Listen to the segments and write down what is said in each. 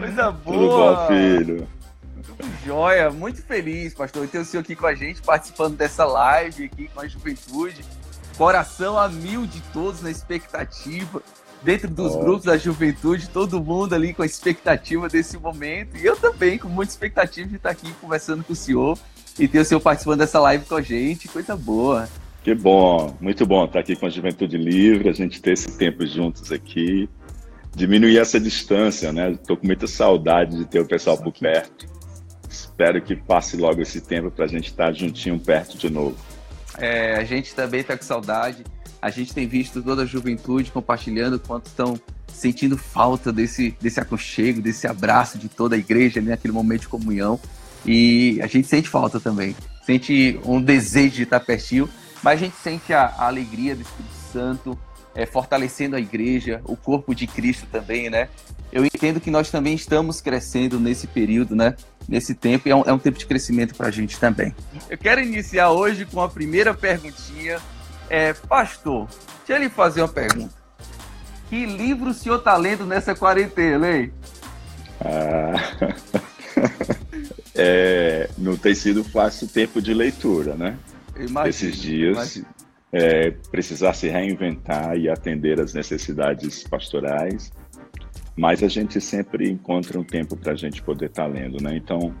Coisa boa. Tudo bom, filho? Joia, muito feliz, pastor, ter o senhor aqui com a gente, participando dessa live aqui com a juventude. Coração a mil de todos na expectativa. Dentro dos grupos da juventude, todo mundo ali com a expectativa desse momento. E eu também, com muita expectativa de estar aqui conversando com o senhor e ter o senhor participando dessa live com a gente. Coisa boa. Que bom, muito bom estar aqui com a Juventude Livre, a gente ter esse tempo juntos aqui. Diminuir essa distância, né? Estou com muita saudade de ter o pessoal por perto. Espero que passe logo esse tempo para a gente estar juntinho perto de novo. É, a gente também está com saudade. A gente tem visto toda a juventude compartilhando quanto estão sentindo falta desse, desse aconchego, desse abraço de toda a igreja naquele momento de comunhão. E a gente sente falta também. Sente um desejo de estar pertinho, mas a gente sente a, a alegria do Espírito Santo é, fortalecendo a igreja, o corpo de Cristo também, né? Eu entendo que nós também estamos crescendo nesse período, né? Nesse tempo, e é um, é um tempo de crescimento para a gente também. Eu quero iniciar hoje com a primeira perguntinha. É, pastor, deixa eu lhe fazer uma pergunta. Que livro o senhor está lendo nessa quarentena, hein? Ah, é, não tem sido fácil o tempo de leitura, né? Imagino, Esses dias, é, precisar se reinventar e atender às necessidades pastorais mas a gente sempre encontra um tempo para a gente poder estar tá lendo, né? Então,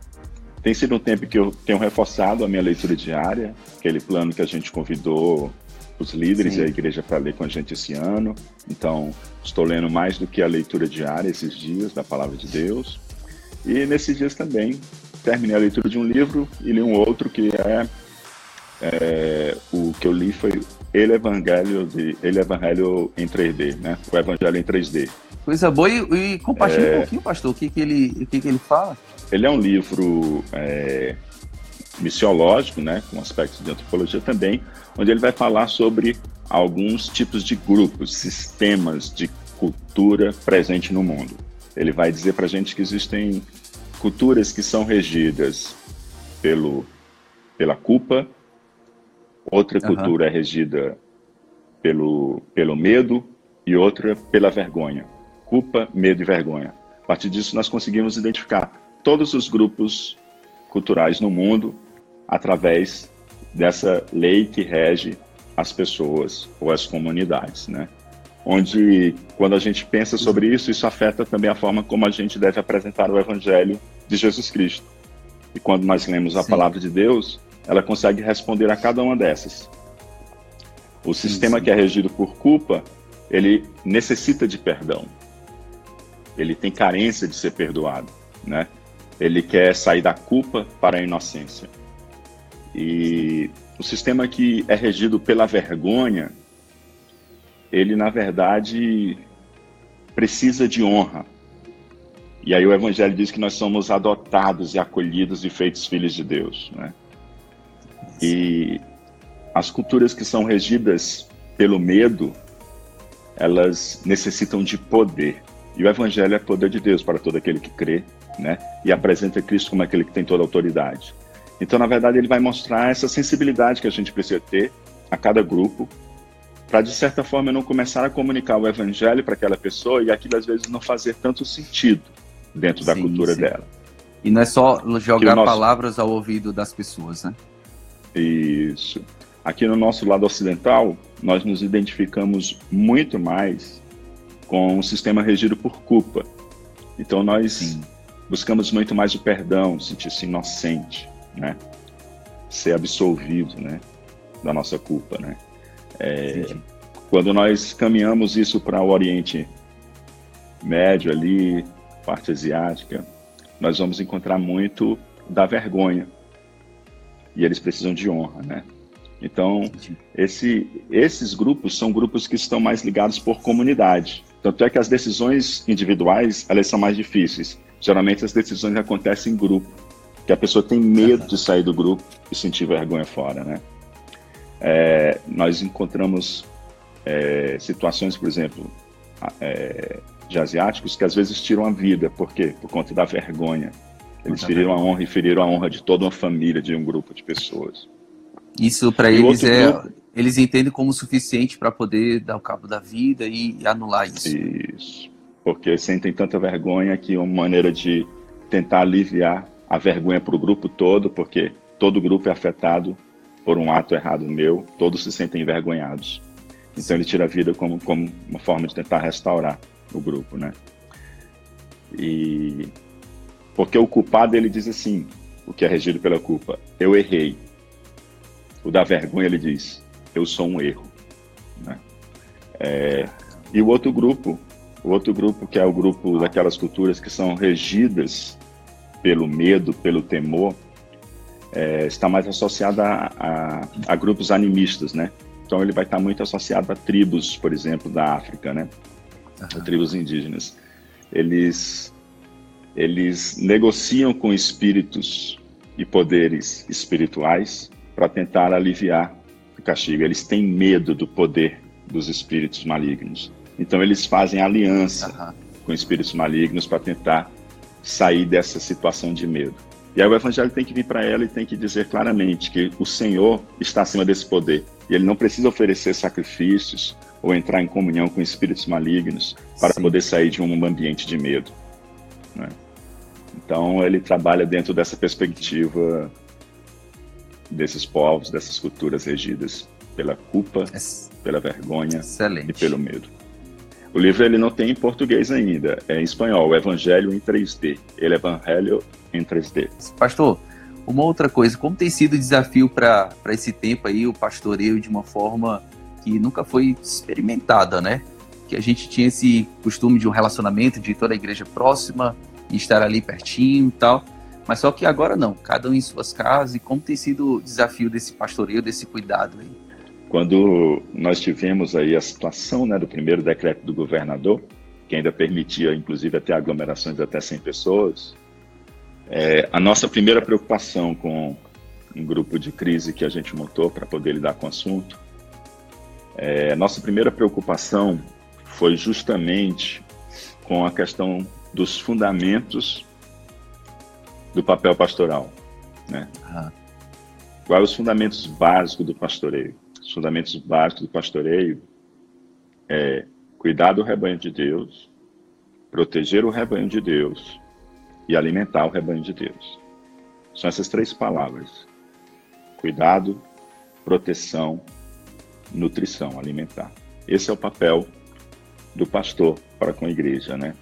tem sido um tempo que eu tenho reforçado a minha leitura diária, aquele plano que a gente convidou os líderes Sim. e a igreja para ler com a gente esse ano. Então, estou lendo mais do que a leitura diária esses dias da palavra de Deus. E nesses dias também terminei a leitura de um livro e li um outro que é, é o que eu li foi Ele Evangelho de Ele Evangelho em 3D, né? O Evangelho em 3D Coisa boa. E, e compartilha é... um pouquinho, pastor, o que, que, ele, o que, que ele fala. Ele é um livro é, missiológico, né, com aspectos de antropologia também, onde ele vai falar sobre alguns tipos de grupos, sistemas de cultura presente no mundo. Ele vai dizer para a gente que existem culturas que são regidas pelo, pela culpa, outra uhum. cultura é regida pelo, pelo medo e outra pela vergonha culpa, medo e vergonha. A partir disso, nós conseguimos identificar todos os grupos culturais no mundo através dessa lei que rege as pessoas ou as comunidades, né? Onde, quando a gente pensa sobre isso, isso afeta também a forma como a gente deve apresentar o Evangelho de Jesus Cristo. E quando nós lemos a Sim. palavra de Deus, ela consegue responder a cada uma dessas. O sistema Sim. que é regido por culpa, ele necessita de perdão ele tem carência de ser perdoado, né? Ele quer sair da culpa para a inocência. E o sistema que é regido pela vergonha, ele na verdade precisa de honra. E aí o evangelho diz que nós somos adotados e acolhidos e feitos filhos de Deus, né? E as culturas que são regidas pelo medo, elas necessitam de poder. E o Evangelho é poder de Deus para todo aquele que crê, né? E apresenta Cristo como aquele que tem toda a autoridade. Então, na verdade, ele vai mostrar essa sensibilidade que a gente precisa ter a cada grupo, para de certa forma não começar a comunicar o Evangelho para aquela pessoa e aquilo às vezes não fazer tanto sentido dentro da cultura sim. dela. E não é só jogar nosso... palavras ao ouvido das pessoas, né? Isso. Aqui no nosso lado ocidental, nós nos identificamos muito mais com um sistema regido por culpa. Então nós Sim. buscamos muito mais o perdão, sentir-se inocente, né? Ser absolvido, né? Da nossa culpa, né? É, quando nós caminhamos isso para o Oriente Médio ali, parte asiática, nós vamos encontrar muito da vergonha. E eles precisam de honra, né? Então, esse, esses grupos são grupos que estão mais ligados por comunidade. Tanto é que as decisões individuais, elas são mais difíceis. Geralmente as decisões acontecem em grupo, que a pessoa tem medo de sair do grupo e sentir vergonha fora, né? É, nós encontramos é, situações, por exemplo, é, de asiáticos que às vezes tiram a vida. Por quê? Por conta da vergonha. Eles feriram a honra e feriram a honra de toda uma família, de um grupo de pessoas. Isso para eles é, grupo, eles entendem como suficiente para poder dar o cabo da vida e anular isso. Isso. porque sentem tanta vergonha que uma maneira de tentar aliviar a vergonha para o grupo todo, porque todo grupo é afetado por um ato errado meu, todos se sentem envergonhados. Então ele tira a vida como, como uma forma de tentar restaurar o grupo, né? E porque o culpado ele diz assim, o que é regido pela culpa, eu errei. O da vergonha ele diz, eu sou um erro. Né? É, e o outro grupo, o outro grupo que é o grupo daquelas culturas que são regidas pelo medo, pelo temor, é, está mais associado a, a, a, grupos animistas, né? Então ele vai estar muito associado a tribos, por exemplo, da África, né? Uhum. Tribos indígenas. Eles eles negociam com espíritos e poderes espirituais para tentar aliviar o castigo. Eles têm medo do poder dos espíritos malignos. Então eles fazem aliança uhum. com espíritos malignos para tentar sair dessa situação de medo. E aí o evangelho tem que vir para ela e tem que dizer claramente que o Senhor está acima desse poder. E ele não precisa oferecer sacrifícios ou entrar em comunhão com espíritos malignos para Sim. poder sair de um ambiente de medo. Então ele trabalha dentro dessa perspectiva desses povos, dessas culturas regidas pela culpa, pela vergonha Excelente. e pelo medo. O livro ele não tem em português ainda, é em espanhol, o Evangelho em 3D. Ele é Evangelho em 3D. Pastor, uma outra coisa, como tem sido o desafio para esse tempo aí, o pastoreio de uma forma que nunca foi experimentada, né? Que a gente tinha esse costume de um relacionamento de toda a igreja próxima estar ali pertinho e tal. Mas só que agora não, cada um em suas casas. E como tem sido o desafio desse pastoreio, desse cuidado aí? Quando nós tivemos aí a situação né, do primeiro decreto do governador, que ainda permitia, inclusive, até aglomerações de até 100 pessoas, é, a nossa primeira preocupação com um grupo de crise que a gente montou para poder lidar com o assunto, é, a nossa primeira preocupação foi justamente com a questão dos fundamentos do papel pastoral. Né? Uhum. Quais os fundamentos básicos do pastoreio? Os fundamentos básicos do pastoreio é cuidar do rebanho de Deus, proteger o rebanho de Deus e alimentar o rebanho de Deus. São essas três palavras: cuidado, proteção, nutrição, alimentar. Esse é o papel do pastor para com a igreja, né?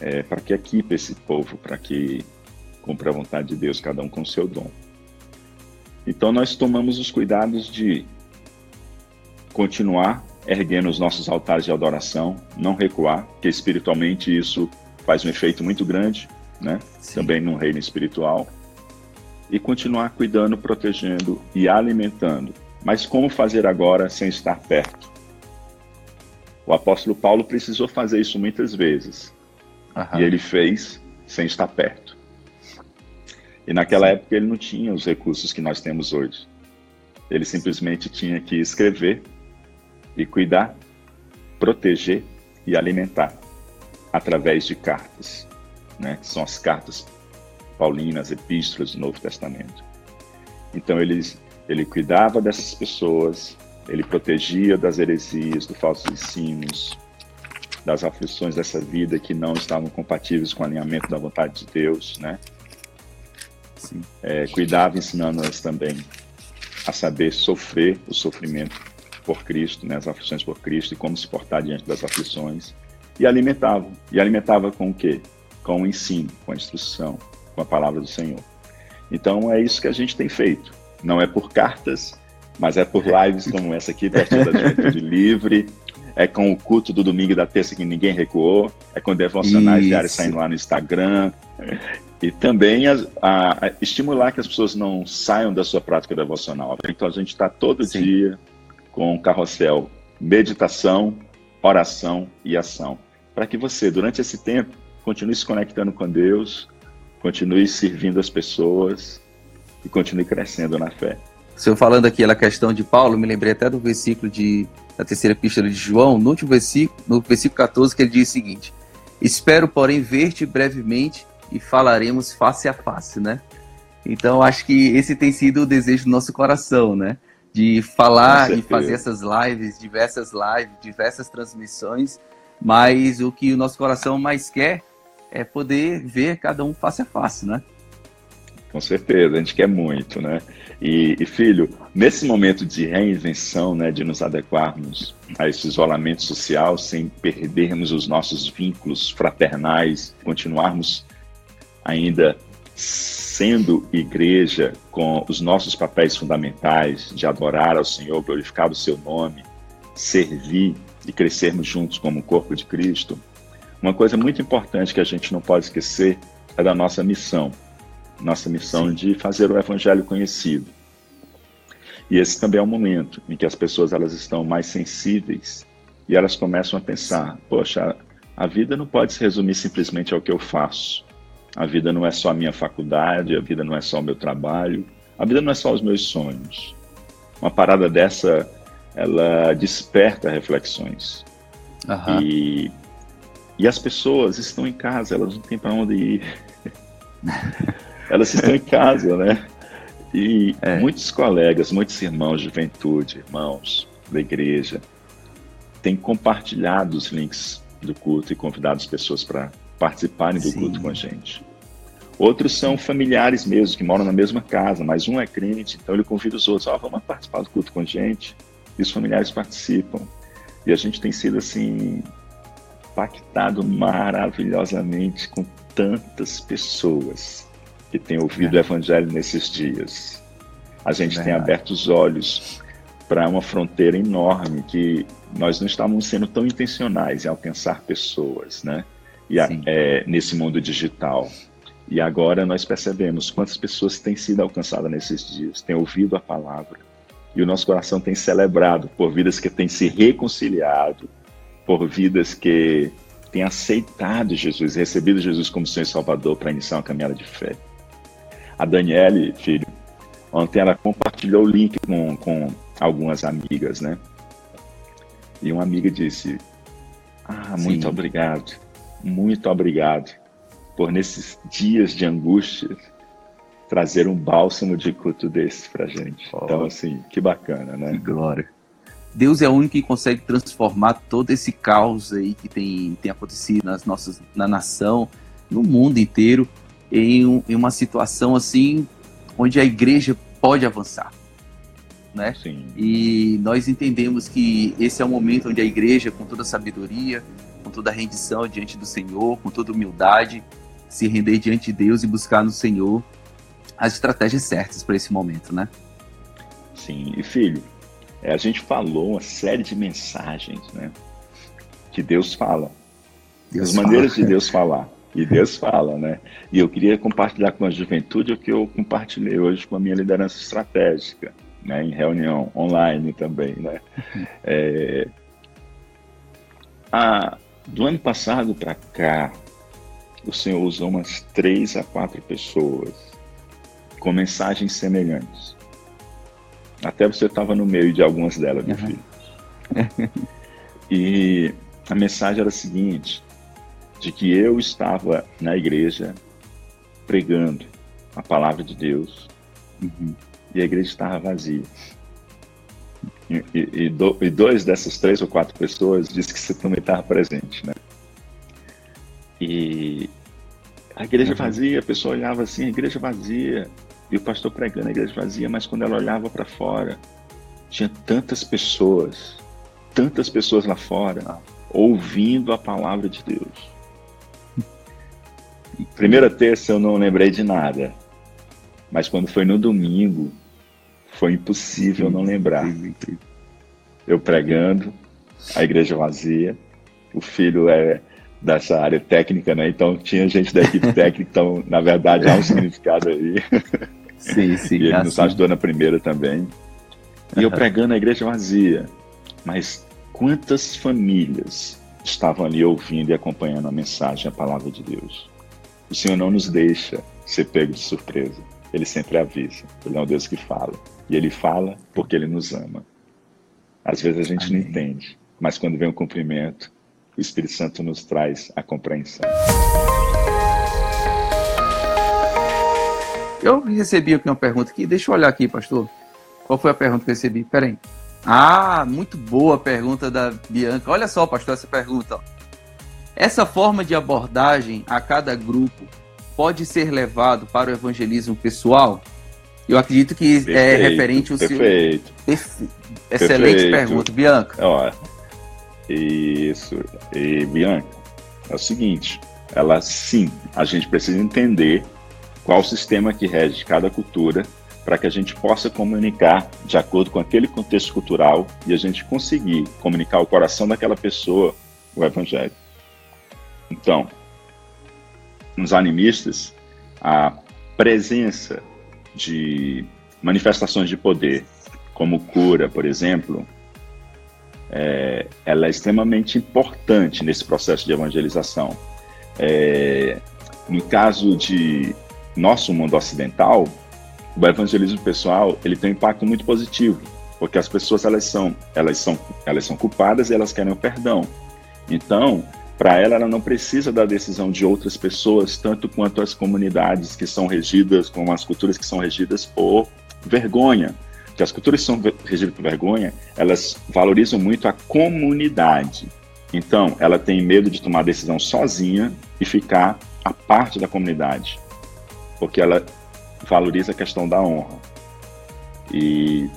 É, para que equipe esse povo, para que cumpra a vontade de Deus, cada um com seu dom. Então nós tomamos os cuidados de continuar erguendo os nossos altares de adoração, não recuar, porque espiritualmente isso faz um efeito muito grande, né? Também no reino espiritual. E continuar cuidando, protegendo e alimentando. Mas como fazer agora sem estar perto? O apóstolo Paulo precisou fazer isso muitas vezes. Uhum. E ele fez sem estar perto. E naquela Sim. época ele não tinha os recursos que nós temos hoje. Ele simplesmente tinha que escrever e cuidar, proteger e alimentar através de cartas, né? Que são as cartas paulinas, epístolas do Novo Testamento. Então ele ele cuidava dessas pessoas, ele protegia das heresias, dos falsos ensinos, das aflições dessa vida que não estavam compatíveis com o alinhamento da vontade de Deus, né? É, cuidava ensinando-as também a saber sofrer o sofrimento por Cristo, né, as aflições por Cristo e como se portar diante das aflições. E alimentavam. E alimentava com o quê? Com o ensino, com a instrução, com a palavra do Senhor. Então é isso que a gente tem feito. Não é por cartas, mas é por lives como essa aqui, da Juventude Livre. É com o culto do domingo e da terça que ninguém recuou. É com devocionais isso. diários saindo lá no Instagram. E também a, a, a estimular que as pessoas não saiam da sua prática devocional. Então a gente está todo Sim. dia com o carrossel meditação, oração e ação. Para que você, durante esse tempo, continue se conectando com Deus, continue servindo as pessoas e continue crescendo na fé. O senhor falando aqui a questão de Paulo, me lembrei até do versículo de, da terceira epístola de João, no último versículo, no versículo 14, que ele diz o seguinte: Espero, porém, ver-te brevemente e falaremos face a face, né? Então, acho que esse tem sido o desejo do nosso coração, né? de falar e fazer essas lives, diversas lives, diversas transmissões, mas o que o nosso coração mais quer é poder ver cada um face a face, né? Com certeza, a gente quer muito, né? E, e, filho, nesse momento de reinvenção, né, de nos adequarmos a esse isolamento social sem perdermos os nossos vínculos fraternais, continuarmos ainda sendo igreja com os nossos papéis fundamentais de adorar ao Senhor, glorificar o seu nome, servir e crescermos juntos como o corpo de Cristo, uma coisa muito importante que a gente não pode esquecer é da nossa missão. Nossa missão Sim. de fazer o evangelho conhecido. E esse também é o momento em que as pessoas elas estão mais sensíveis e elas começam a pensar: poxa, a vida não pode se resumir simplesmente ao que eu faço. A vida não é só a minha faculdade, a vida não é só o meu trabalho, a vida não é só os meus sonhos. Uma parada dessa, ela desperta reflexões. Uhum. E e as pessoas estão em casa, elas não têm para onde ir. elas estão em casa, né? E é. muitos colegas, muitos irmãos de juventude, irmãos da igreja, têm compartilhado os links do culto e convidado as pessoas para participarem do Sim. culto com a gente. Outros são familiares mesmo, que moram na mesma casa, mas um é crente, então ele convida os outros, ó, oh, vamos participar do culto com a gente. E os familiares participam. E a gente tem sido assim impactado maravilhosamente com tantas pessoas que têm ouvido é. o Evangelho nesses dias. A gente é tem aberto os olhos para uma fronteira enorme que nós não estávamos sendo tão intencionais em alcançar pessoas, né? E a, é, nesse mundo digital. E agora nós percebemos quantas pessoas têm sido alcançadas nesses dias, têm ouvido a palavra. E o nosso coração tem celebrado por vidas que têm se reconciliado, por vidas que têm aceitado Jesus, recebido Jesus como Senhor e Salvador para iniciar uma caminhada de fé. A Daniele, filho, ontem ela compartilhou o link com, com algumas amigas, né? E uma amiga disse: Ah, muito Sim. obrigado, muito obrigado por nesses dias de angústia trazer um bálsamo de culto desse pra gente. Oh. Então, assim, que bacana, né? Que glória. Deus é o único que consegue transformar todo esse caos aí que tem, tem acontecido nas nossas, na nação, no mundo inteiro, em, em uma situação assim onde a igreja pode avançar. Né? E nós entendemos que esse é o momento onde a igreja, com toda a sabedoria, com toda a rendição diante do Senhor, com toda humildade, se render diante de Deus e buscar no Senhor as estratégias certas para esse momento, né? Sim, e filho, é, a gente falou uma série de mensagens, né? Que Deus fala. Deus As fala. maneiras de Deus falar. E Deus fala, né? E eu queria compartilhar com a juventude o que eu compartilhei hoje com a minha liderança estratégica, né? Em reunião online também, né? É, a, do ano passado para cá, o Senhor usou umas três a quatro pessoas com mensagens semelhantes. Até você estava no meio de algumas delas, meu uhum. filho. e a mensagem era a seguinte: de que eu estava na igreja pregando a palavra de Deus uhum. e a igreja estava vazia. E, e, do, e, dois dessas três ou quatro pessoas disse que você também estava presente, né? E a igreja uhum. vazia, a pessoa olhava assim, a igreja vazia. E o pastor pregando, a igreja vazia, mas quando ela olhava para fora, tinha tantas pessoas, tantas pessoas lá fora, ah. ouvindo a palavra de Deus. Primeira terça eu não lembrei de nada, mas quando foi no domingo, foi impossível não lembrar. Eu pregando, a igreja vazia, o filho é dessa área técnica, né? Então tinha gente da equipe técnica, então na verdade há um significado aí. Sim, sim. e ele nos assim. ajudou na primeira também. E eu pregando a igreja vazia. Mas quantas famílias estavam ali ouvindo e acompanhando a mensagem, a palavra de Deus? O Senhor não nos deixa ser pego de surpresa. Ele sempre avisa. Ele é um Deus que fala. E ele fala porque ele nos ama. Às vezes a gente Amém. não entende, mas quando vem o cumprimento, o Espírito Santo nos traz a compreensão. Eu recebi aqui uma pergunta aqui, deixa eu olhar aqui, pastor. Qual foi a pergunta que eu recebi? Peraí. Ah, muito boa a pergunta da Bianca. Olha só, pastor, essa pergunta. Essa forma de abordagem a cada grupo pode ser levado para o evangelismo pessoal? Eu acredito que é perfeito, é referente ao perfeito. seu. Excelente perfeito. pergunta, Bianca. Ó, isso. E, Bianca, é o seguinte: ela sim, a gente precisa entender qual o sistema que rege cada cultura para que a gente possa comunicar de acordo com aquele contexto cultural e a gente conseguir comunicar ao coração daquela pessoa o evangelho. Então, nos animistas, a presença de manifestações de poder, como cura, por exemplo, é, ela é extremamente importante nesse processo de evangelização. É, no caso de nosso mundo ocidental, o evangelismo pessoal ele tem um impacto muito positivo, porque as pessoas elas são elas são elas são culpadas e elas querem o perdão. Então, para ela, ela não precisa da decisão de outras pessoas, tanto quanto as comunidades que são regidas, como as culturas que são regidas por vergonha. Que as culturas que são regidas por vergonha, elas valorizam muito a comunidade. Então, ela tem medo de tomar decisão sozinha e ficar a parte da comunidade, porque ela valoriza a questão da honra. E,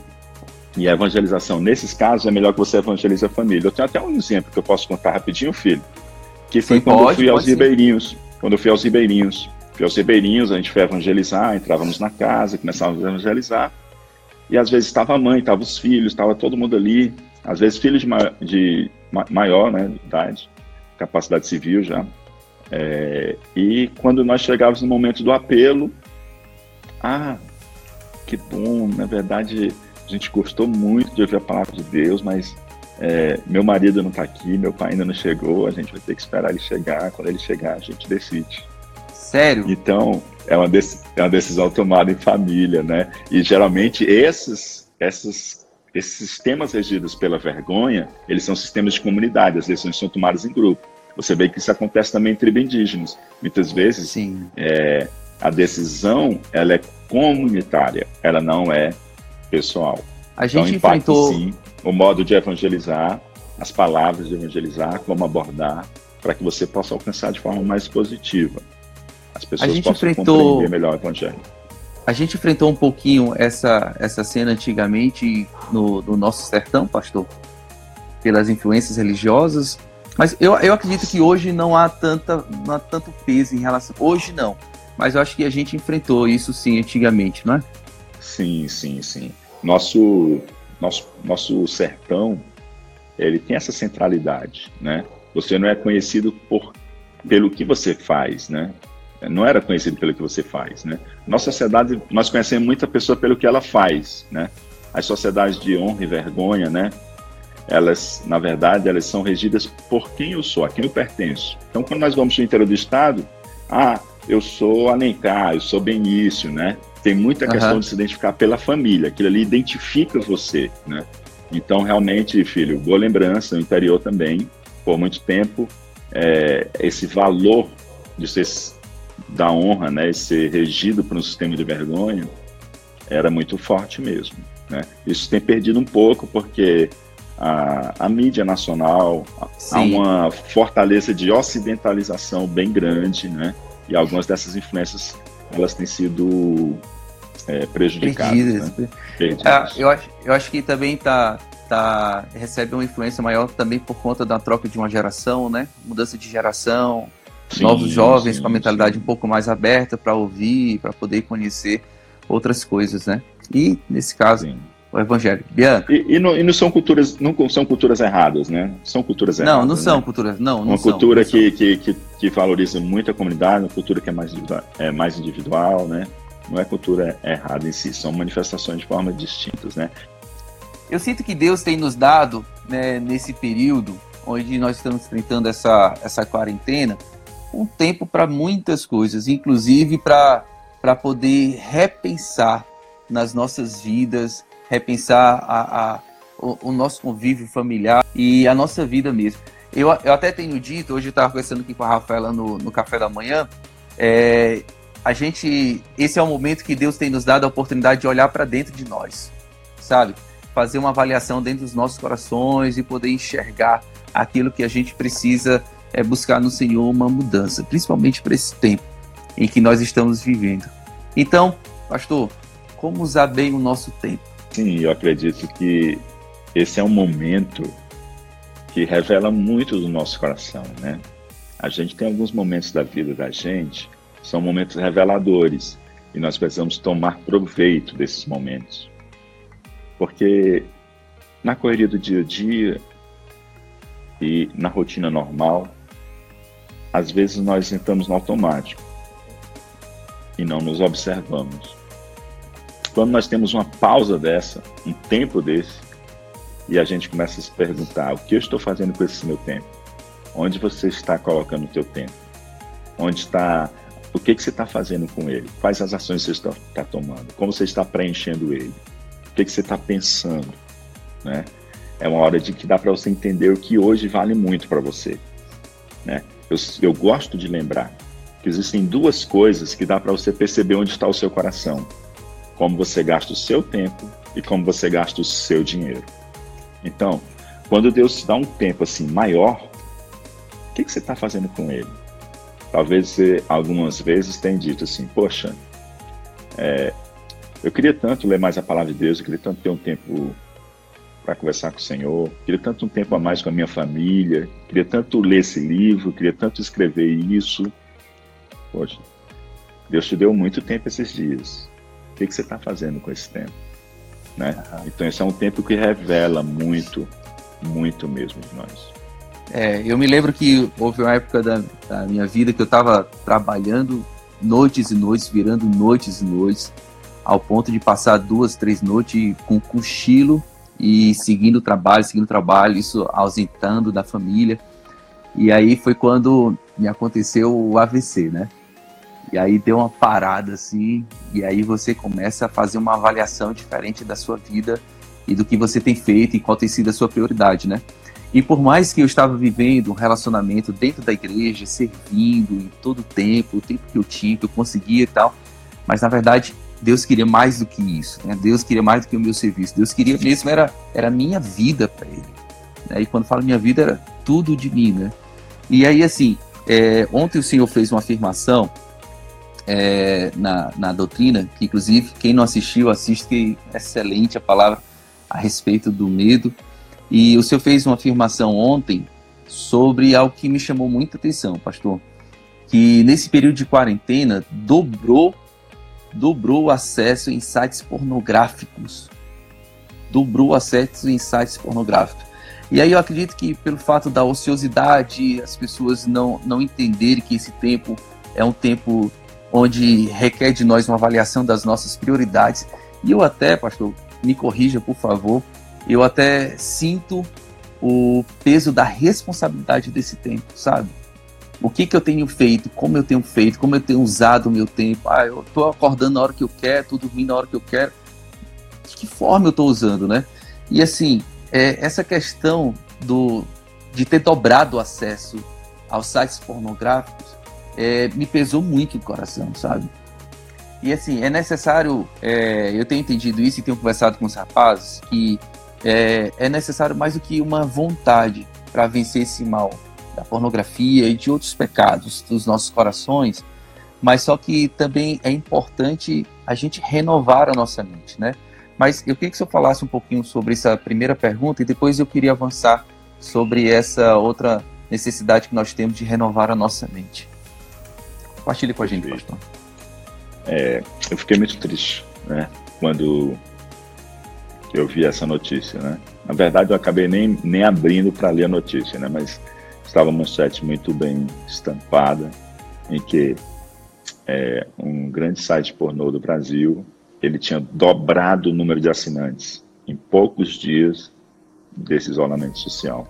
e a evangelização, nesses casos, é melhor que você evangelize a família. Eu tenho até um exemplo que eu posso contar rapidinho, filho que foi sim, quando pode, eu fui aos ribeirinhos. Quando eu fui aos ribeirinhos. Fui aos ribeirinhos, a gente foi evangelizar, entrávamos na casa, começávamos a evangelizar. E às vezes estava a mãe, estava os filhos, estava todo mundo ali. Às vezes filhos de, ma de ma maior né, idade, capacidade civil já. É, e quando nós chegávamos no momento do apelo, ah, que bom, na verdade a gente gostou muito de ouvir a palavra de Deus, mas é, meu marido não está aqui, meu pai ainda não chegou, a gente vai ter que esperar ele chegar. Quando ele chegar, a gente decide. Sério? Então, é uma, é uma decisão tomada em família, né? E geralmente esses, esses, esses sistemas regidos pela vergonha, eles são sistemas de comunidade, as decisões são tomadas em grupo. Você vê que isso acontece também entre indígenas. Muitas vezes, é, a decisão ela é comunitária, ela não é pessoal. A gente então, enfrentou. Sim, o modo de evangelizar, as palavras de evangelizar, como abordar, para que você possa alcançar de forma mais positiva. As pessoas possam enfrentou... compreender melhor o evangelho. A gente enfrentou um pouquinho essa, essa cena antigamente no, no nosso sertão, pastor, pelas influências religiosas, mas eu, eu acredito que hoje não há, tanta, não há tanto peso em relação. Hoje não. Mas eu acho que a gente enfrentou isso sim antigamente, não é? Sim, sim, sim. Nosso nosso, nosso sertão, ele tem essa centralidade, né? Você não é conhecido por pelo que você faz, né? Não era conhecido pelo que você faz, né? Nossa sociedade, nós conhecemos muita pessoa pelo que ela faz, né? As sociedades de honra e vergonha, né? Elas, na verdade, elas são regidas por quem eu sou, a quem eu pertenço. Então, quando nós vamos para o interior do estado, ah, eu sou Alencar, eu sou Benício, né? Tem muita questão uhum. de se identificar pela família, aquilo ali identifica você, né? Então, realmente, filho, boa lembrança, no interior também, por muito tempo, é, esse valor de ser da honra, né, e ser regido por um sistema de vergonha, era muito forte mesmo, né? Isso tem perdido um pouco porque a, a mídia nacional Sim. há uma fortaleza de ocidentalização bem grande, né? E algumas dessas influências elas têm sido é, prejudicadas. Perdidas. Né? Perdidas. Ah, eu, acho, eu acho que também tá, tá, recebe uma influência maior também por conta da troca de uma geração, né? Mudança de geração, sim, novos jovens sim, com a mentalidade sim. um pouco mais aberta para ouvir, para poder conhecer outras coisas, né? E nesse caso, o evangelho. Bianca. E, e, não, e, não, são culturas, não são culturas erradas, né? São culturas erradas. Não, não né? são culturas, não. não uma são, cultura não que, que, que, que, valoriza muito a comunidade, uma cultura que é mais individual, é mais individual, né? Não é cultura errada em si, são manifestações de formas distintas, né? Eu sinto que Deus tem nos dado, né, nesse período onde nós estamos enfrentando essa, essa quarentena, um tempo para muitas coisas, inclusive para poder repensar nas nossas vidas, repensar a, a o, o, nosso convívio familiar e a nossa vida mesmo. Eu, eu até tenho dito, hoje eu estava conversando aqui com a Rafaela no, no café da manhã, é, a gente, esse é o momento que Deus tem nos dado a oportunidade de olhar para dentro de nós, sabe? Fazer uma avaliação dentro dos nossos corações e poder enxergar aquilo que a gente precisa é buscar no Senhor uma mudança, principalmente para esse tempo em que nós estamos vivendo. Então, pastor, como usar bem o nosso tempo? Sim, eu acredito que esse é um momento que revela muito do nosso coração, né? A gente tem alguns momentos da vida da gente, são momentos reveladores, e nós precisamos tomar proveito desses momentos. Porque na correria do dia a dia e na rotina normal, às vezes nós entramos no automático e não nos observamos. Quando nós temos uma pausa dessa, um tempo desse, e a gente começa a se perguntar: o que eu estou fazendo com esse meu tempo? Onde você está colocando o teu tempo? Onde está o que, que você está fazendo com ele? Quais as ações você está, tomando? Como você está preenchendo ele? O que, que você está pensando? Né? É uma hora de que dá para você entender o que hoje vale muito para você. Né? Eu, eu gosto de lembrar que existem duas coisas que dá para você perceber onde está o seu coração: como você gasta o seu tempo e como você gasta o seu dinheiro. Então, quando Deus te dá um tempo assim maior, o que, que você está fazendo com ele? Talvez você algumas vezes tenha dito assim, poxa, é, eu queria tanto ler mais a palavra de Deus, eu queria tanto ter um tempo para conversar com o Senhor, queria tanto um tempo a mais com a minha família, queria tanto ler esse livro, queria tanto escrever isso. Poxa, Deus te deu muito tempo esses dias. Que, que você está fazendo com esse tempo? Né? Então, esse é um tempo que revela muito, muito mesmo de nós. É, eu me lembro que houve uma época da, da minha vida que eu estava trabalhando noites e noites, virando noites e noites, ao ponto de passar duas, três noites com cochilo e seguindo o trabalho, seguindo o trabalho, isso ausentando da família. E aí foi quando me aconteceu o AVC, né? E aí deu uma parada assim, e aí você começa a fazer uma avaliação diferente da sua vida e do que você tem feito e qual tem sido a sua prioridade, né? E por mais que eu estava vivendo um relacionamento dentro da igreja, servindo em todo o tempo, o tempo que eu tinha, que eu conseguia e tal, mas na verdade Deus queria mais do que isso, né? Deus queria mais do que o meu serviço. Deus queria mesmo era era a minha vida para Ele. Né? E quando falo minha vida era tudo de mim, né? E aí assim, é, ontem o Senhor fez uma afirmação é, na, na doutrina, que inclusive quem não assistiu assiste, que é excelente a palavra a respeito do medo e o senhor fez uma afirmação ontem sobre algo que me chamou muita atenção, pastor. Que nesse período de quarentena dobrou, dobrou o acesso em sites pornográficos. Dobrou o acesso em sites pornográficos. E aí eu acredito que pelo fato da ociosidade, as pessoas não, não entenderem que esse tempo é um tempo onde requer de nós uma avaliação das nossas prioridades. E eu até, pastor, me corrija, por favor, eu até sinto o peso da responsabilidade desse tempo, sabe? O que, que eu tenho feito, como eu tenho feito, como eu tenho usado o meu tempo. Ah, eu tô acordando na hora que eu quero, tô dormindo na hora que eu quero. De que forma eu tô usando, né? E assim, é, essa questão do, de ter dobrado o acesso aos sites pornográficos é, me pesou muito no coração, sabe? E assim, é necessário, é, eu tenho entendido isso e tenho conversado com os rapazes, que é, é necessário mais do que uma vontade para vencer esse mal da pornografia e de outros pecados dos nossos corações, mas só que também é importante a gente renovar a nossa mente, né? Mas eu queria que você falasse um pouquinho sobre essa primeira pergunta e depois eu queria avançar sobre essa outra necessidade que nós temos de renovar a nossa mente. Compartilhe com a gente, pastor. É, eu fiquei muito triste, né? Quando eu vi essa notícia, né? Na verdade, eu acabei nem, nem abrindo para ler a notícia, né? Mas estava uma manchete muito bem estampada, em que é, um grande site pornô do Brasil, ele tinha dobrado o número de assinantes em poucos dias desse isolamento social.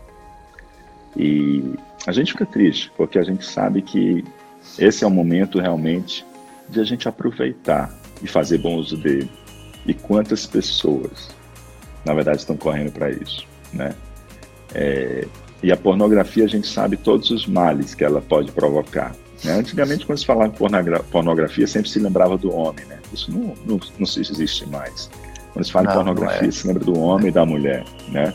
E a gente fica triste, porque a gente sabe que esse é o momento realmente de a gente aproveitar e fazer bom uso dele. E quantas pessoas na verdade estão correndo para isso, né? É, e a pornografia a gente sabe todos os males que ela pode provocar. Né? Antigamente, quando se falava em pornografia, sempre se lembrava do homem, né? Isso não, não, não existe mais. Quando se fala não, em pornografia, é. se lembra do homem e da mulher, né?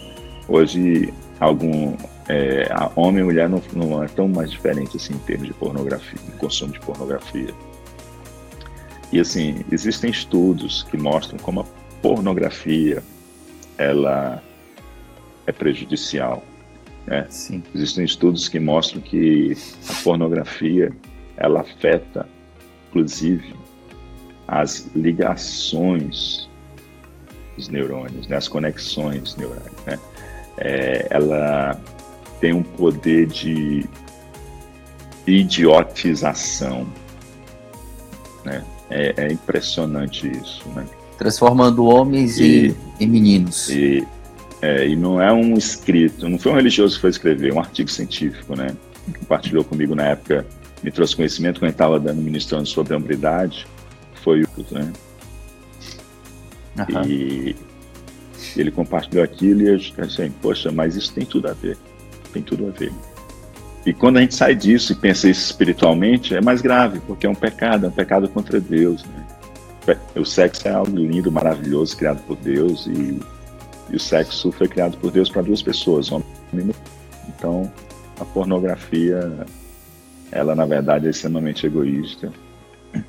Hoje, algum, é, a homem e mulher não, não é tão mais diferente assim em termos de pornografia, de consumo de pornografia. E assim, existem estudos que mostram como a pornografia ela é prejudicial. Né? Sim. Existem estudos que mostram que a pornografia ela afeta, inclusive, as ligações dos neurônios, né? as conexões neurais. Né? É, ela tem um poder de idiotização. Né? É, é impressionante isso. Né? Transformando homens e, em meninos. E, é, e não é um escrito, não foi um religioso que foi escrever, um artigo científico, né? Compartilhou comigo na época, me trouxe conhecimento quando estava dando ministrando sobre a hombridade, foi o, né? Uhum. E ele compartilhou aquilo e eu pensei, poxa, mas isso tem tudo a ver, tem tudo a ver. E quando a gente sai disso e pensa isso espiritualmente, é mais grave, porque é um pecado, é um pecado contra Deus, né? O sexo é algo lindo, maravilhoso, criado por Deus e, e o sexo foi criado por Deus para duas pessoas, homem e mulher. Então, a pornografia, ela na verdade é extremamente egoísta.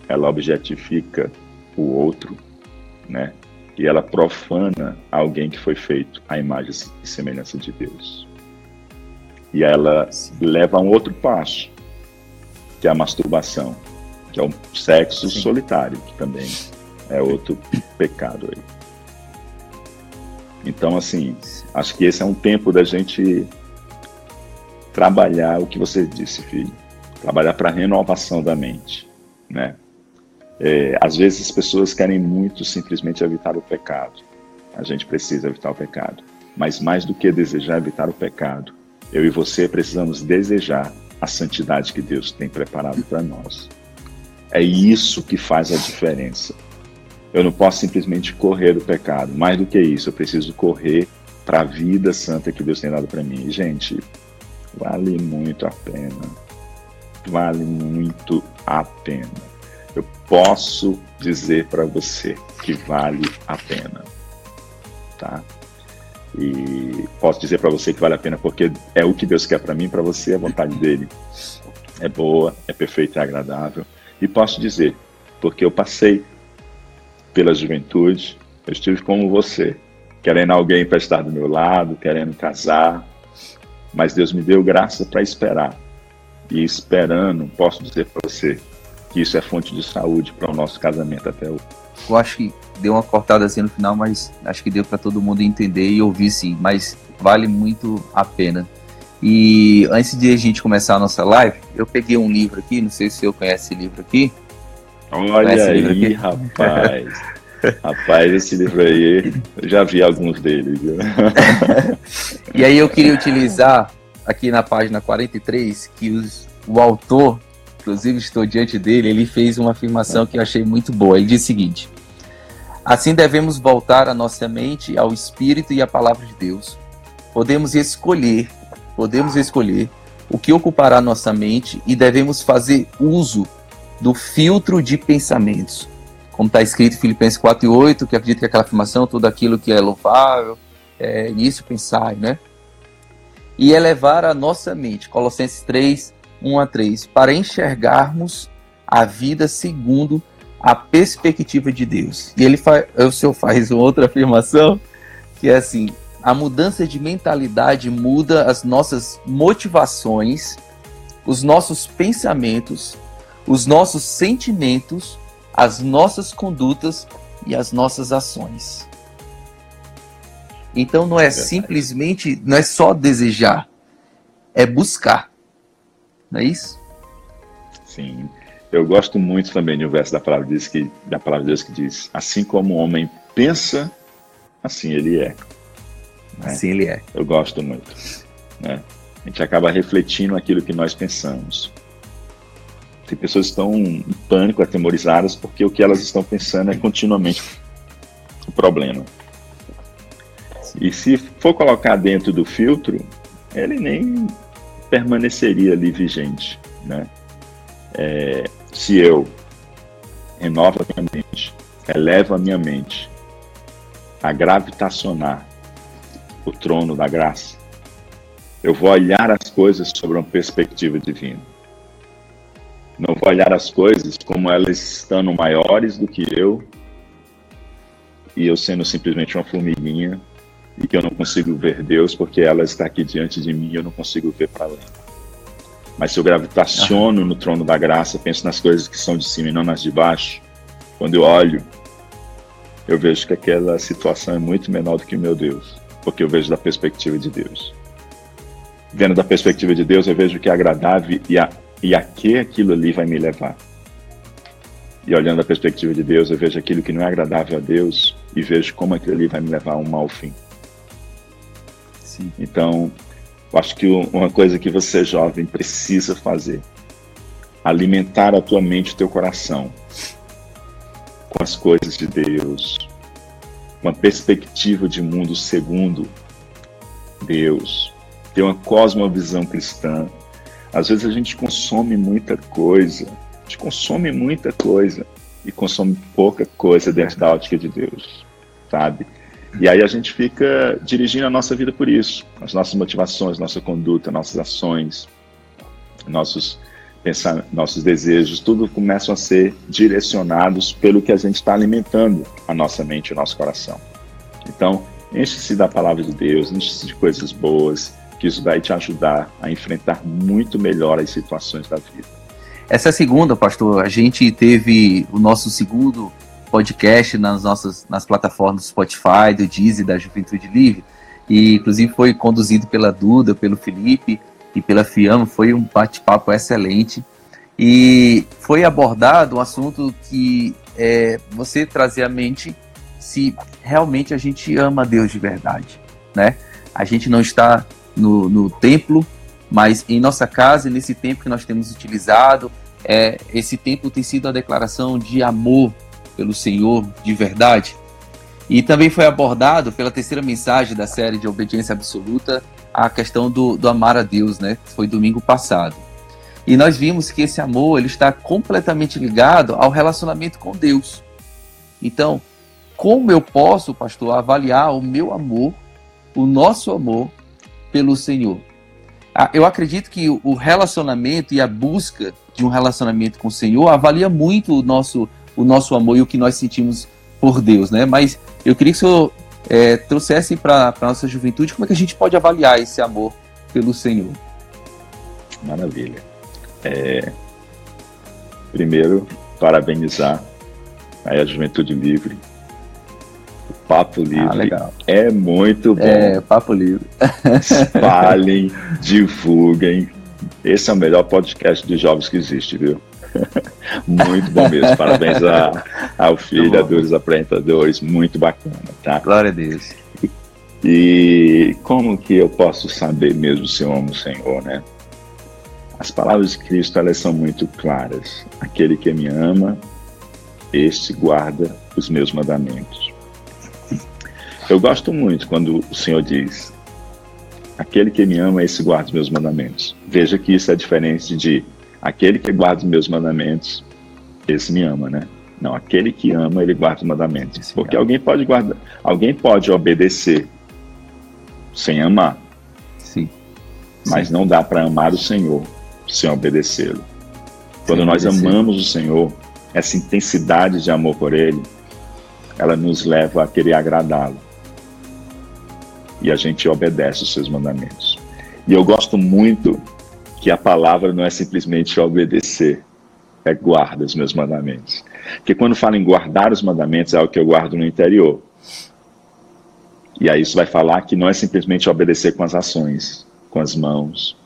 Ela objetifica o outro, né? E ela profana alguém que foi feito à imagem e semelhança de Deus. E ela leva a um outro passo, que é a masturbação que é o sexo Sim. solitário, que também é outro pecado aí. Então, assim, acho que esse é um tempo da gente trabalhar o que você disse, filho. Trabalhar para a renovação da mente, né? É, às vezes as pessoas querem muito simplesmente evitar o pecado. A gente precisa evitar o pecado. Mas mais do que desejar evitar o pecado, eu e você precisamos desejar a santidade que Deus tem preparado para nós. É isso que faz a diferença. Eu não posso simplesmente correr do pecado. Mais do que isso, eu preciso correr para a vida santa que Deus tem dado para mim. gente, vale muito a pena. Vale muito a pena. Eu posso dizer para você que vale a pena. Tá? E posso dizer para você que vale a pena porque é o que Deus quer para mim, para você, a vontade dele é boa, é perfeita e agradável. E posso dizer, porque eu passei pela juventude, eu estive como você, querendo alguém para estar do meu lado, querendo casar, mas Deus me deu graça para esperar. E esperando, posso dizer para você que isso é fonte de saúde para o nosso casamento até hoje. Eu acho que deu uma cortada assim no final, mas acho que deu para todo mundo entender e ouvir sim, mas vale muito a pena. E antes de a gente começar a nossa live, eu peguei um livro aqui, não sei se você conhece esse livro aqui. Olha aí, aqui? rapaz. rapaz, esse livro aí, eu já vi alguns deles. e aí eu queria utilizar aqui na página 43 que os, o autor, inclusive estou diante dele, ele fez uma afirmação que eu achei muito boa. Ele diz o seguinte: Assim devemos voltar a nossa mente ao Espírito e à palavra de Deus. Podemos escolher podemos escolher o que ocupará nossa mente e devemos fazer uso do filtro de pensamentos. Como está escrito em Filipenses 4 e 8, que acredita que aquela afirmação, tudo aquilo que é louvável, é nisso pensar, né? E elevar a nossa mente, Colossenses 3, 1 a 3, para enxergarmos a vida segundo a perspectiva de Deus. E ele faz, o senhor faz uma outra afirmação, que é assim, a mudança de mentalidade muda as nossas motivações, os nossos pensamentos, os nossos sentimentos, as nossas condutas e as nossas ações. Então não é simplesmente, não é só desejar, é buscar. Não é isso? Sim. Eu gosto muito também de um verso da palavra de Deus que, da palavra de Deus que diz: assim como o homem pensa, assim ele é. Né? Assim ele é. Eu gosto muito. Né? A gente acaba refletindo aquilo que nós pensamos. Tem pessoas que estão em pânico, atemorizadas, porque o que elas estão pensando é continuamente o problema. E se for colocar dentro do filtro, ele nem permaneceria ali vigente. Né? É, se eu renovo a minha mente, elevo a minha mente a gravitacionar o trono da graça, Eu vou olhar as coisas sobre uma perspectiva divina. Não vou olhar as coisas como elas estando maiores do que eu e eu sendo simplesmente uma formiguinha e que eu não consigo ver Deus porque ela está aqui diante de mim e eu não consigo ver para além. Mas se eu gravitaciono no trono da graça, penso nas coisas que são de cima e não nas de baixo, quando eu olho, eu vejo que aquela situação é muito menor do que o meu Deus, porque eu vejo da perspectiva de Deus. Vendo da perspectiva de Deus, eu vejo que é agradável e a, e a que aquilo ali vai me levar. E olhando da perspectiva de Deus, eu vejo aquilo que não é agradável a Deus e vejo como aquilo ali vai me levar a um mau fim. Sim. Então, eu acho que uma coisa que você jovem precisa fazer, alimentar a tua mente, o teu coração com as coisas de Deus, uma perspectiva de mundo segundo Deus, ter uma cosmovisão cristã. Às vezes a gente consome muita coisa, a gente consome muita coisa e consome pouca coisa dentro da ótica de Deus, sabe? E aí a gente fica dirigindo a nossa vida por isso, as nossas motivações, nossa conduta, nossas ações, nossos pensar, nossos desejos, tudo começam a ser direcionados pelo que a gente está alimentando a nossa mente o nosso coração. Então, enche-se da palavra de Deus, enche-se de coisas boas, que isso vai te ajudar a enfrentar muito melhor as situações da vida. Essa é a segunda, pastor. A gente teve o nosso segundo podcast nas nossas nas plataformas Spotify, do Deezer, da Juventude Livre, e inclusive foi conduzido pela Duda, pelo Felipe e pela Fiamma, foi um bate-papo excelente. E foi abordado um assunto que é, você trazer à mente se realmente a gente ama Deus de verdade, né? A gente não está no, no templo, mas em nossa casa, nesse tempo que nós temos utilizado, é, esse tempo tem sido a declaração de amor pelo Senhor de verdade. E também foi abordado pela terceira mensagem da série de obediência absoluta a questão do, do amar a Deus, né? Foi domingo passado. E nós vimos que esse amor ele está completamente ligado ao relacionamento com Deus. Então, como eu posso, pastor, avaliar o meu amor, o nosso amor pelo Senhor? Ah, eu acredito que o relacionamento e a busca de um relacionamento com o Senhor avalia muito o nosso, o nosso amor e o que nós sentimos por Deus, né? Mas eu queria que o senhor é, trouxesse para a nossa juventude como é que a gente pode avaliar esse amor pelo Senhor. Maravilha. É, primeiro, parabenizar a Juventude Livre. O Papo ah, Livre ah, é muito bom. É, Papo Livre. Espalhem, divulguem. Esse é o melhor podcast de jovens que existe, viu? Muito bom mesmo. Parabéns a, ao filho, a dos apresentadores. Muito bacana, tá? Glória a Deus. E como que eu posso saber mesmo se eu amo o Senhor, né? As palavras de Cristo, elas são muito claras. Aquele que me ama, este guarda os meus mandamentos. Eu gosto muito quando o Senhor diz: Aquele que me ama, esse guarda os meus mandamentos. Veja que isso é diferente de Aquele que guarda os meus mandamentos, esse me ama, né? Não, aquele que ama, ele guarda os mandamentos. Porque alguém pode guardar, alguém pode obedecer sem amar. Sim. Mas Sim. não dá para amar o Senhor sem obedecê-lo. Quando sem nós obedecer. amamos o Senhor, essa intensidade de amor por Ele, ela nos leva a querer agradá-lo. E a gente obedece os seus mandamentos. E eu gosto muito que a palavra não é simplesmente obedecer, é guarda os meus mandamentos. Porque quando fala em guardar os mandamentos, é o que eu guardo no interior. E aí isso vai falar que não é simplesmente obedecer com as ações, com as mãos.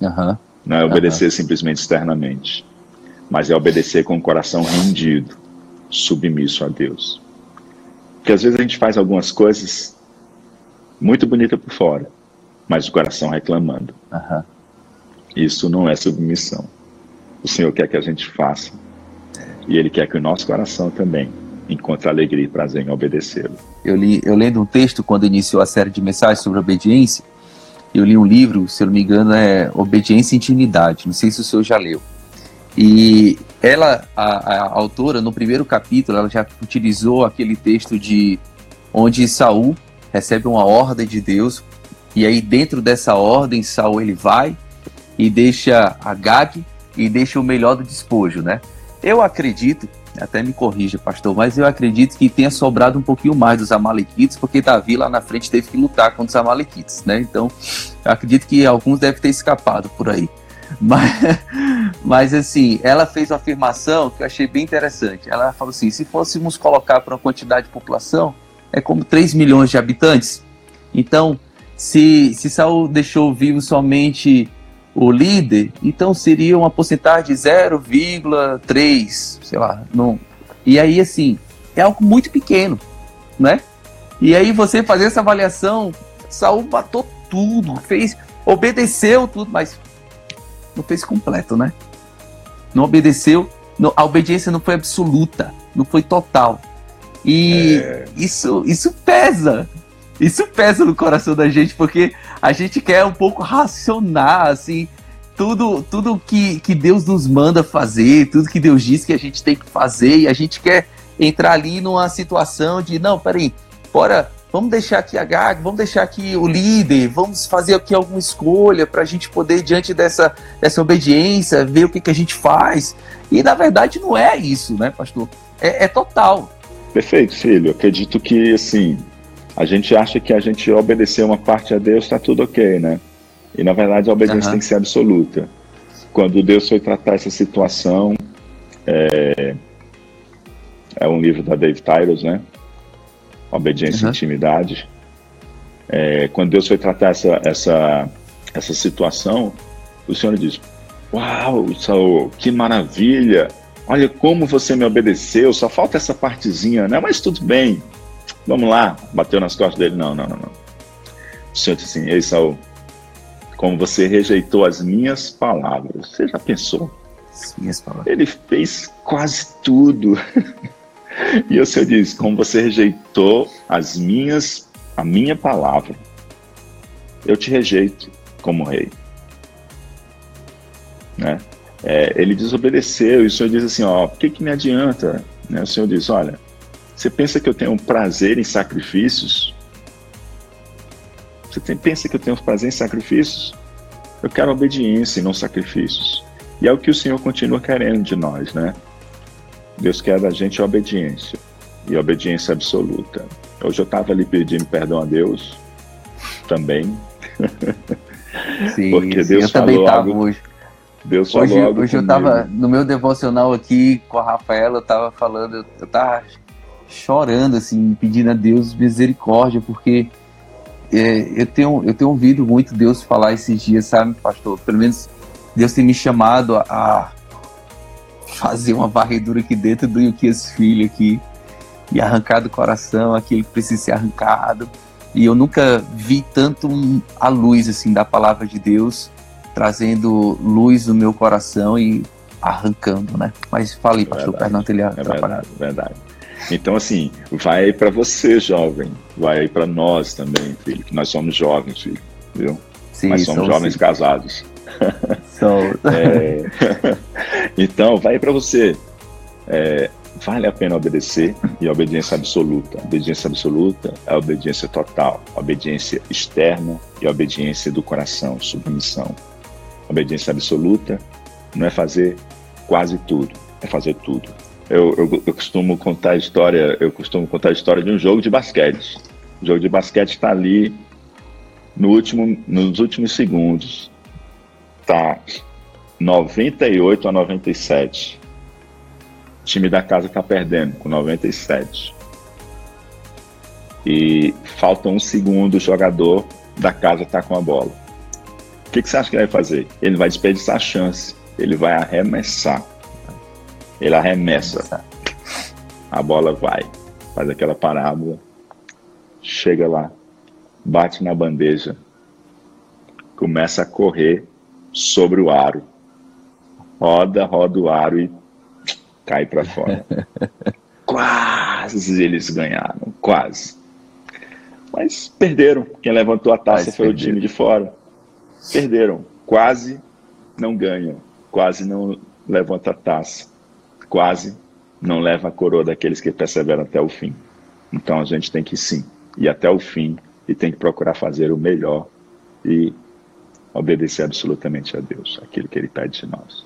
Uhum. Não é obedecer uhum. simplesmente externamente, mas é obedecer com o coração rendido, submisso a Deus. Porque às vezes a gente faz algumas coisas muito bonitas por fora, mas o coração reclamando. Uhum. Isso não é submissão. O Senhor quer que a gente faça. E Ele quer que o nosso coração também encontre alegria e prazer em obedecê-lo. Eu, li, eu lendo um texto quando iniciou a série de mensagens sobre obediência, eu li um livro, se eu não me engano, é Obediência e Intimidade. Não sei se o senhor já leu. E ela, a, a autora, no primeiro capítulo, ela já utilizou aquele texto de onde Saul recebe uma ordem de Deus E aí dentro dessa ordem, Saul ele vai e deixa Agag e deixa o melhor do despojo, né? Eu acredito, até me corrija, pastor, mas eu acredito que tenha sobrado um pouquinho mais dos Amalequites, porque Davi lá na frente teve que lutar contra os Amalequites, né? Então, acredito que alguns devem ter escapado por aí. Mas, mas assim, ela fez uma afirmação que eu achei bem interessante. Ela falou assim: se fôssemos colocar para uma quantidade de população, é como 3 milhões de habitantes. Então, se, se Saul deixou vivo somente o líder, então seria uma porcentagem de 0,3, sei lá. Não. E aí, assim, é algo muito pequeno, né? E aí você fazer essa avaliação, Saul matou tudo, fez, obedeceu tudo, mas não fez completo, né? Não obedeceu, não, a obediência não foi absoluta, não foi total. E é... isso, isso pesa, isso pesa no coração da gente, porque a gente quer um pouco racionar, assim, tudo, tudo que, que Deus nos manda fazer, tudo que Deus diz que a gente tem que fazer, e a gente quer entrar ali numa situação de, não, peraí, bora, vamos deixar aqui a GAG, vamos deixar aqui o líder, vamos fazer aqui alguma escolha para a gente poder, diante dessa, dessa obediência, ver o que, que a gente faz. E na verdade não é isso, né, pastor? É, é total. Perfeito, filho. Acredito que, assim, a gente acha que a gente obedecer uma parte a Deus está tudo ok, né? E na verdade a obediência uhum. tem que ser absoluta. Quando Deus foi tratar essa situação, é, é um livro da Dave Tyrus, né? Obediência uhum. e Intimidade. É, quando Deus foi tratar essa, essa, essa situação, o Senhor diz: Uau, Saul, que maravilha! Olha como você me obedeceu, só falta essa partezinha, né? Mas tudo bem, Vamos lá, bateu nas costas dele. Não, não, não, não. O Senhor disse assim: Ei, Saul, como você rejeitou as minhas palavras. Você já pensou? As minhas palavras. Ele fez quase tudo. e o Senhor diz: Como você rejeitou as minhas, a minha palavra, eu te rejeito como rei. Né? É, ele desobedeceu e o Senhor diz assim: Ó, o que, que me adianta? Né? O Senhor diz: Olha, você pensa que eu tenho prazer em sacrifícios? Você tem, pensa que eu tenho prazer em sacrifícios? Eu quero obediência e não sacrifícios. E é o que o Senhor continua querendo de nós, né? Deus quer da gente obediência e obediência absoluta. Hoje eu estava ali pedindo perdão a Deus também. Sim, Porque sim, Deus eu falou algo, hoje. Deus hoje, falou algo Hoje comigo. eu estava no meu devocional aqui com a Rafaela, eu estava falando, eu estava chorando, assim, pedindo a Deus misericórdia, porque é, eu, tenho, eu tenho ouvido muito Deus falar esses dias, sabe, pastor? Pelo menos Deus tem me chamado a, a fazer uma varredura aqui dentro do Yukias Filho aqui e arrancar do coração aquilo que precisa ser arrancado. E eu nunca vi tanto a luz assim da palavra de Deus trazendo luz no meu coração e arrancando, né? Mas falei, pastor, é perdão ter lhe atrapalhado. É verdade, verdade. Então, assim, vai para você, jovem, vai para nós também, filho, que nós somos jovens, filho, viu? Sim, nós somos jovens sim. casados. é... então, vai para você. É, vale a pena obedecer e a obediência absoluta. A obediência absoluta é a obediência total, a obediência externa e a obediência do coração, submissão. A obediência absoluta não é fazer quase tudo, é fazer tudo. Eu, eu, eu, costumo contar a história, eu costumo contar a história de um jogo de basquete. O jogo de basquete está ali no último, nos últimos segundos. Tá 98 a 97. O time da casa está perdendo com 97. E falta um segundo, o jogador da casa está com a bola. O que, que você acha que ele vai fazer? Ele vai desperdiçar a chance. Ele vai arremessar ele arremessa. A bola vai, faz aquela parábola, chega lá, bate na bandeja, começa a correr sobre o aro. Roda, roda o aro e cai para fora. quase eles ganharam, quase. Mas perderam. Quem levantou a taça Mas foi perderam. o time de fora. Perderam. Quase não ganham. Quase não levanta a taça quase não leva a coroa daqueles que perseveram até o fim. Então a gente tem que sim ir até o fim e tem que procurar fazer o melhor e obedecer absolutamente a Deus, aquilo que Ele pede de nós.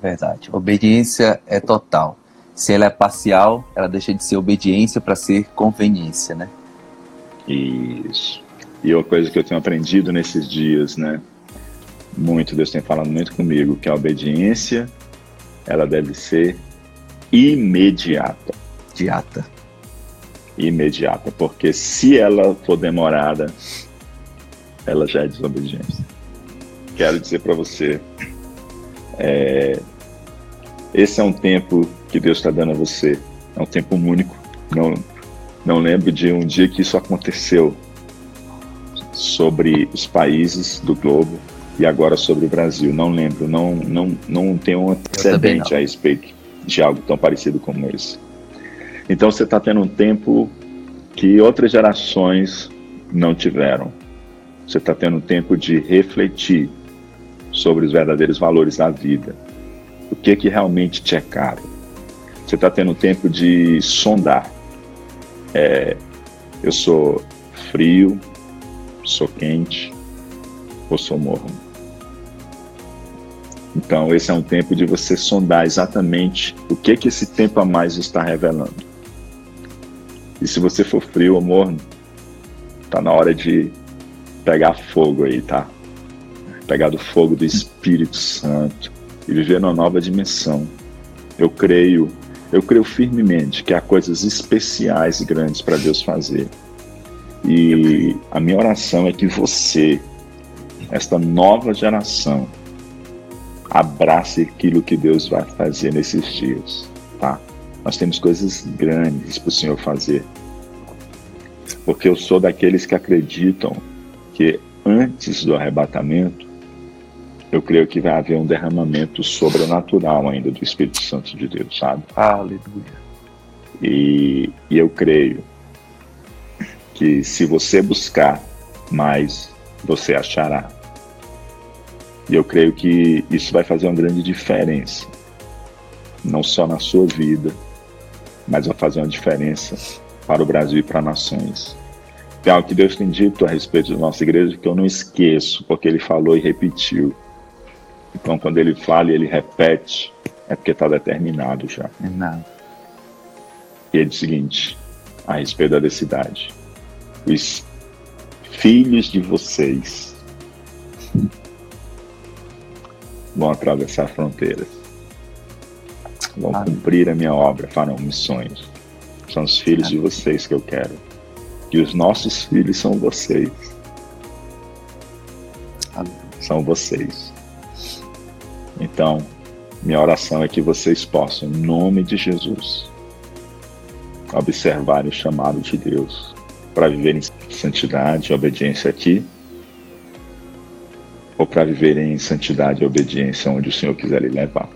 Verdade. Obediência é total. Se ela é parcial, ela deixa de ser obediência para ser conveniência, né? Isso. E uma coisa que eu tenho aprendido nesses dias, né? Muito, Deus tem falado muito comigo, que a obediência, ela deve ser imediata. Imediata. Imediata, porque se ela for demorada, ela já é desobediência. Quero dizer para você, é, esse é um tempo que Deus está dando a você, é um tempo único. Não, não lembro de um dia que isso aconteceu sobre os países do globo e agora sobre o Brasil. Não lembro, não, não, não tenho um antecedente a respeito de algo tão parecido como esse. Então você está tendo um tempo que outras gerações não tiveram. Você está tendo um tempo de refletir sobre os verdadeiros valores da vida. O que que realmente te é caro? Você está tendo tempo de sondar. É, eu sou frio, sou quente ou sou morno? Então, esse é um tempo de você sondar exatamente o que que esse tempo a mais está revelando. E se você for frio ou morno, tá na hora de pegar fogo aí, tá? Pegar do fogo do Espírito Santo e viver numa nova dimensão. Eu creio, eu creio firmemente que há coisas especiais e grandes para Deus fazer. E a minha oração é que você, esta nova geração, abrace aquilo que Deus vai fazer nesses dias, tá? Nós temos coisas grandes para o Senhor fazer. Porque eu sou daqueles que acreditam que antes do arrebatamento, eu creio que vai haver um derramamento sobrenatural ainda do Espírito Santo de Deus, sabe? Aleluia. E, e eu creio que se você buscar mais, você achará. E eu creio que isso vai fazer uma grande diferença, não só na sua vida, mas vai fazer uma diferença para o Brasil e para nações. Tem algo que Deus tem dito a respeito da nossa igreja que eu não esqueço, porque Ele falou e repetiu. Então, quando Ele fala e Ele repete, é porque está determinado já. É nada. E ele diz o seguinte, a respeito da cidade: os filhos de vocês vão atravessar fronteiras, vão Amém. cumprir a minha obra, farão missões. São os filhos Amém. de vocês que eu quero. E os nossos filhos são vocês. Amém. São vocês. Então, minha oração é que vocês possam, em nome de Jesus, observar o chamado de Deus para viver em santidade e obediência aqui ou para viver em santidade e obediência onde o Senhor quiser lhe levar.